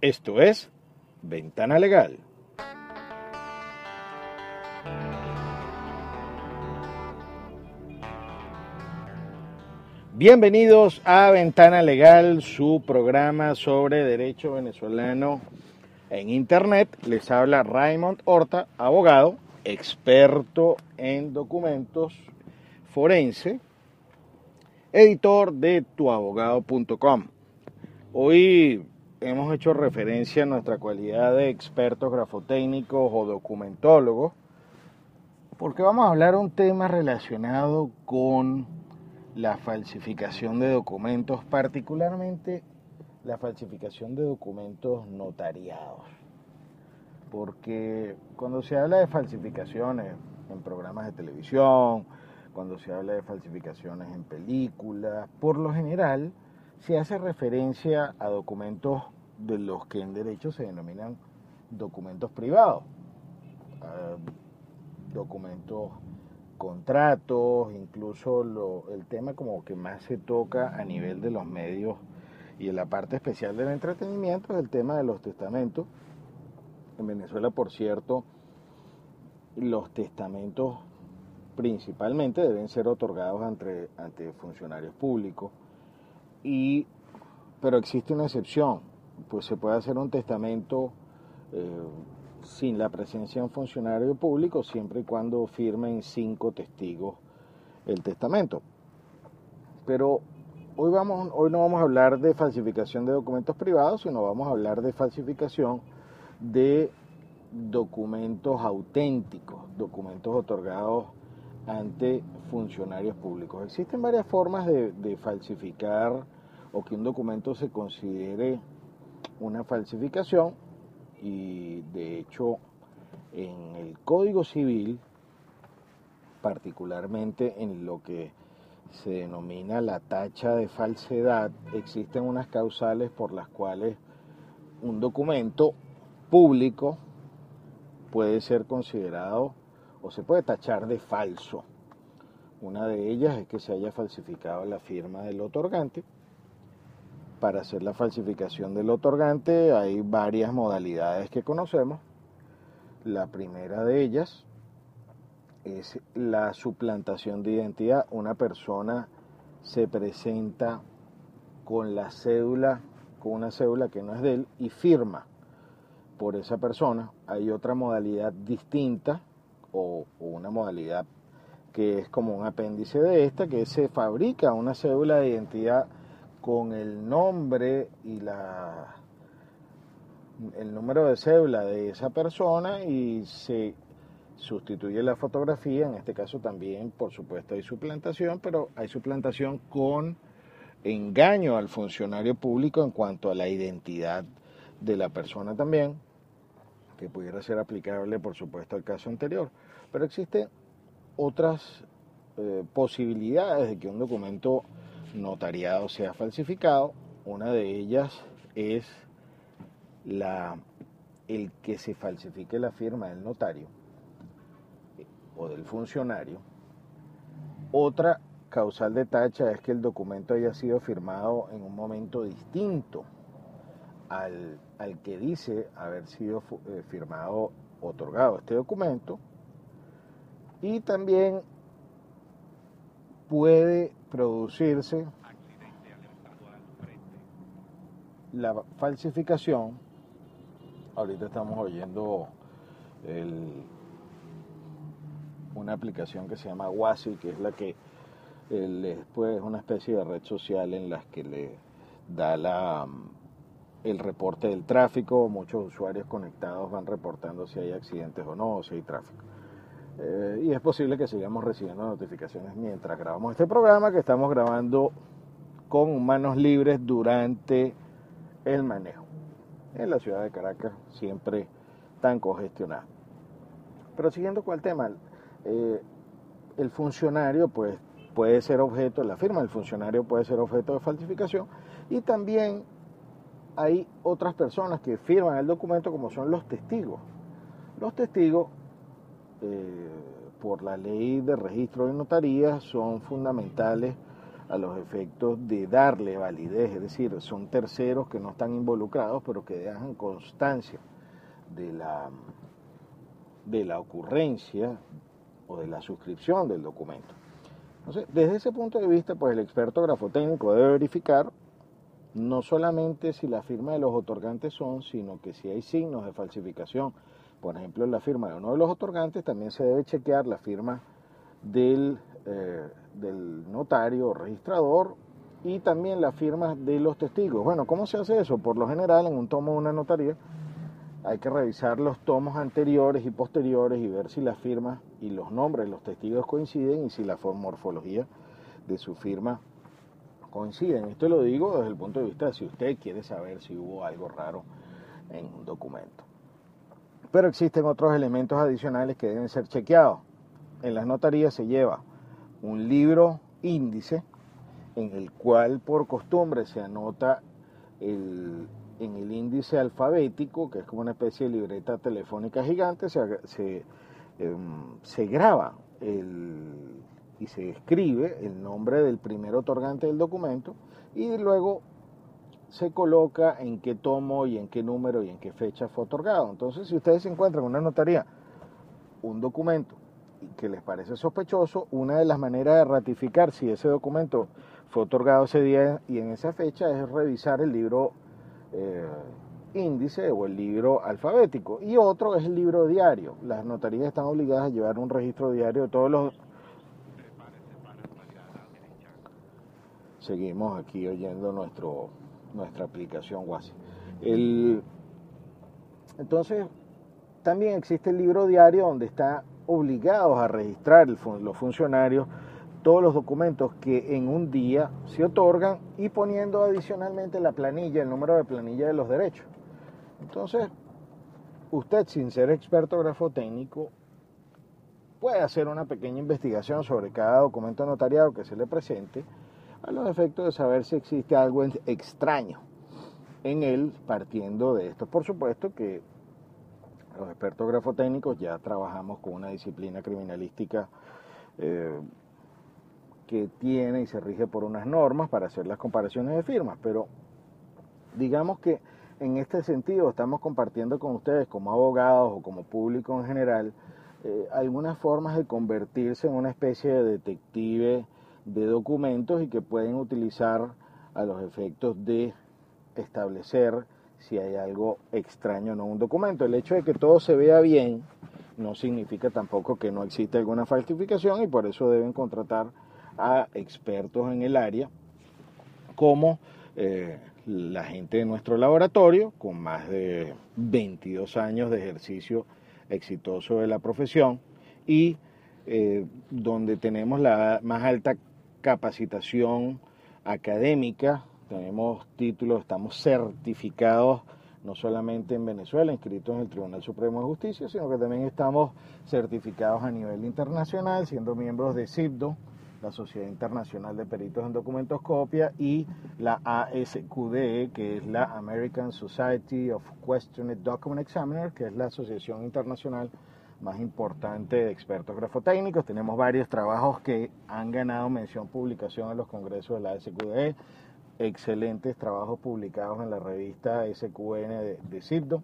Esto es Ventana Legal. Bienvenidos a Ventana Legal, su programa sobre derecho venezolano en Internet. Les habla Raymond Horta, abogado, experto en documentos forense, editor de tuabogado.com. Hoy hemos hecho referencia a nuestra cualidad de expertos grafotécnicos o documentólogos, porque vamos a hablar un tema relacionado con la falsificación de documentos, particularmente la falsificación de documentos notariados. Porque cuando se habla de falsificaciones en programas de televisión, cuando se habla de falsificaciones en películas, por lo general se hace referencia a documentos de los que en derecho se denominan documentos privados, ah, documentos, contratos, incluso el tema como que más se toca a nivel de los medios y en la parte especial del entretenimiento es el tema de los testamentos. En Venezuela, por cierto, los testamentos principalmente deben ser otorgados ante, ante funcionarios públicos y pero existe una excepción pues se puede hacer un testamento eh, sin la presencia de un funcionario público siempre y cuando firmen cinco testigos el testamento. Pero hoy vamos hoy no vamos a hablar de falsificación de documentos privados sino vamos a hablar de falsificación de documentos auténticos documentos otorgados ante funcionarios públicos. Existen varias formas de, de falsificar o que un documento se considere una falsificación y de hecho en el Código Civil, particularmente en lo que se denomina la tacha de falsedad, existen unas causales por las cuales un documento público puede ser considerado o se puede tachar de falso. Una de ellas es que se haya falsificado la firma del otorgante. Para hacer la falsificación del otorgante hay varias modalidades que conocemos. La primera de ellas es la suplantación de identidad. Una persona se presenta con la cédula, con una cédula que no es de él y firma por esa persona. Hay otra modalidad distinta o, una modalidad que es como un apéndice de esta, que se fabrica una cédula de identidad con el nombre y la el número de cédula de esa persona y se sustituye la fotografía, en este caso también por supuesto hay suplantación, pero hay suplantación con engaño al funcionario público en cuanto a la identidad de la persona también, que pudiera ser aplicable por supuesto al caso anterior. Pero existen otras eh, posibilidades de que un documento notariado sea falsificado. Una de ellas es la, el que se falsifique la firma del notario eh, o del funcionario. Otra causal de tacha es que el documento haya sido firmado en un momento distinto al, al que dice haber sido eh, firmado, otorgado este documento. Y también puede producirse la falsificación, ahorita estamos oyendo el, una aplicación que se llama Wasi, que es la que es una especie de red social en la que le da la, el reporte del tráfico, muchos usuarios conectados van reportando si hay accidentes o no, o si hay tráfico. Eh, y es posible que sigamos recibiendo notificaciones mientras grabamos este programa que estamos grabando con manos libres durante el manejo. En la ciudad de Caracas siempre tan congestionada. Pero siguiendo con el tema, eh, el funcionario pues puede ser objeto, la firma del funcionario puede ser objeto de falsificación y también hay otras personas que firman el documento como son los testigos. Los testigos, eh, por la ley de registro de notarías, son fundamentales a los efectos de darle validez, es decir, son terceros que no están involucrados, pero que dejan constancia de la, de la ocurrencia o de la suscripción del documento. Entonces, desde ese punto de vista, pues el experto grafotécnico debe verificar no solamente si la firma de los otorgantes son, sino que si hay signos de falsificación. Por ejemplo, en la firma de uno de los otorgantes también se debe chequear la firma del eh, del notario o registrador y también la firma de los testigos. Bueno, ¿cómo se hace eso? Por lo general, en un tomo de una notaría, hay que revisar los tomos anteriores y posteriores y ver si las firmas y los nombres de los testigos coinciden y si la morfología de su firma coinciden. Esto lo digo desde el punto de vista de si usted quiere saber si hubo algo raro en un documento. Pero existen otros elementos adicionales que deben ser chequeados. En las notarías se lleva un libro índice en el cual por costumbre se anota en el índice alfabético, que es como una especie de libreta telefónica gigante, se, se, em, graba y se escribe el nombre del primer otorgante del documento y luego se coloca en qué tomo y en qué número y en qué fecha fue otorgado. Entonces, si ustedes encuentran en una notaría un documento que les parece sospechoso, una de las maneras de ratificar si ese documento fue otorgado ese día y en esa fecha es revisar el libro eh, índice o el libro alfabético. Y otro es el libro diario. Las notarías están obligadas a llevar un registro diario de todos los... Seguimos aquí oyendo nuestro, nuestra aplicación WhatsApp. El... Entonces, también existe el libro diario donde está obligados a registrar los funcionarios todos los documentos que en un día se otorgan y poniendo adicionalmente la planilla, el número de planilla de los derechos. Entonces, usted sin ser experto grafotécnico puede hacer una pequeña investigación sobre cada documento notariado que se le presente a los efectos de saber si existe algo extraño en él partiendo de esto. Por supuesto que los expertos grafotécnicos ya trabajamos con una disciplina criminalística eh, que tiene y se rige por unas normas para hacer las comparaciones de firmas, pero digamos que en este sentido estamos compartiendo con ustedes como abogados o como público en general eh, algunas formas de convertirse en una especie de detective de documentos y que pueden utilizar a los efectos de establecer si hay algo extraño en un documento. El hecho de que todo se vea bien no significa tampoco que no existe alguna falsificación y por eso deben contratar a expertos en el área como eh, la gente de nuestro laboratorio con más de 22 años de ejercicio exitoso de la profesión y eh, donde tenemos la más alta capacitación académica. Tenemos títulos, estamos certificados no solamente en Venezuela, inscritos en el Tribunal Supremo de Justicia, sino que también estamos certificados a nivel internacional, siendo miembros de CIPDO, la Sociedad Internacional de Peritos en Documentoscopia, y la ASQDE, que es la American Society of Questioned Document Examiners, que es la asociación internacional más importante de expertos grafotécnicos. Tenemos varios trabajos que han ganado mención publicación en los congresos de la ASQDE excelentes trabajos publicados en la revista SQN de, de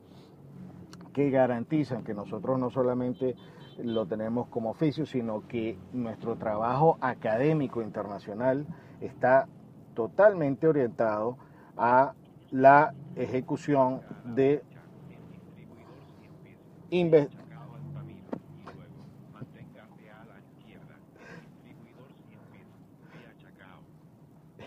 que garantizan que nosotros no solamente lo tenemos como oficio, sino que nuestro trabajo académico internacional está totalmente orientado a la ejecución de inve-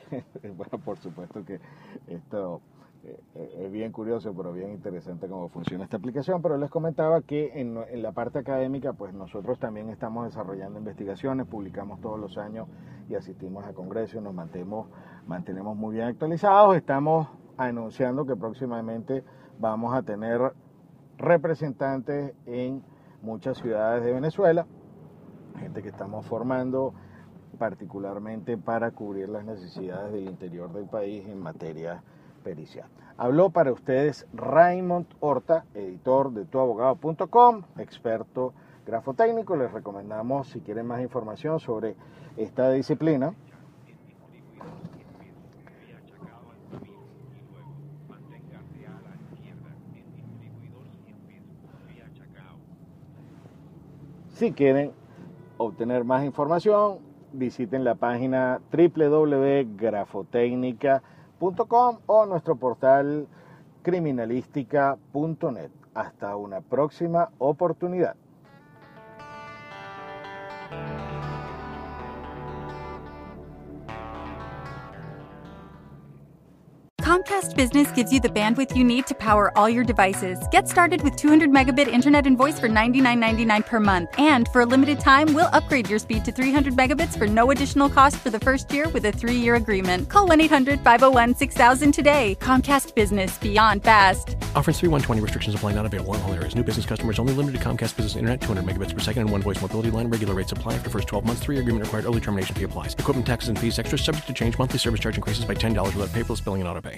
bueno, por supuesto que esto eh, eh, es bien curioso, pero bien interesante cómo funciona esta aplicación. Pero les comentaba que en, la parte académica, pues nosotros también estamos desarrollando investigaciones, publicamos todos los años y asistimos a congresos, nos mantenemos, mantenemos muy bien actualizados. Estamos anunciando que próximamente vamos a tener representantes en muchas ciudades de Venezuela, gente que estamos formando particularmente para cubrir las necesidades del interior del país en materia pericial. Habló para ustedes Raymond Horta, editor de tuabogado.com, experto grafotécnico. Les recomendamos, si quieren más información sobre esta disciplina, si quieren obtener más información, visiten la página www.grafotecnica.com o nuestro portal criminalística.net. Hasta una próxima oportunidad. Comcast Business gives you the bandwidth you need to power all your devices. Get started with 200 megabit internet and voice for $99.99 per month. And for a limited time, we'll upgrade your speed to 300 megabits for no additional cost for the first year with a three year agreement. Call 1 800 501 6000 today. Comcast Business Beyond Fast. Offers 3120 restrictions apply not available in all areas. New business customers only limited to Comcast Business Internet 200 megabits per second and one voice mobility line. Regular rates apply after first 12 months. Three year agreement required. Early termination fee applies. Equipment taxes and fees extra subject to change. Monthly service charge increases by $10 without paperless billing and auto pay.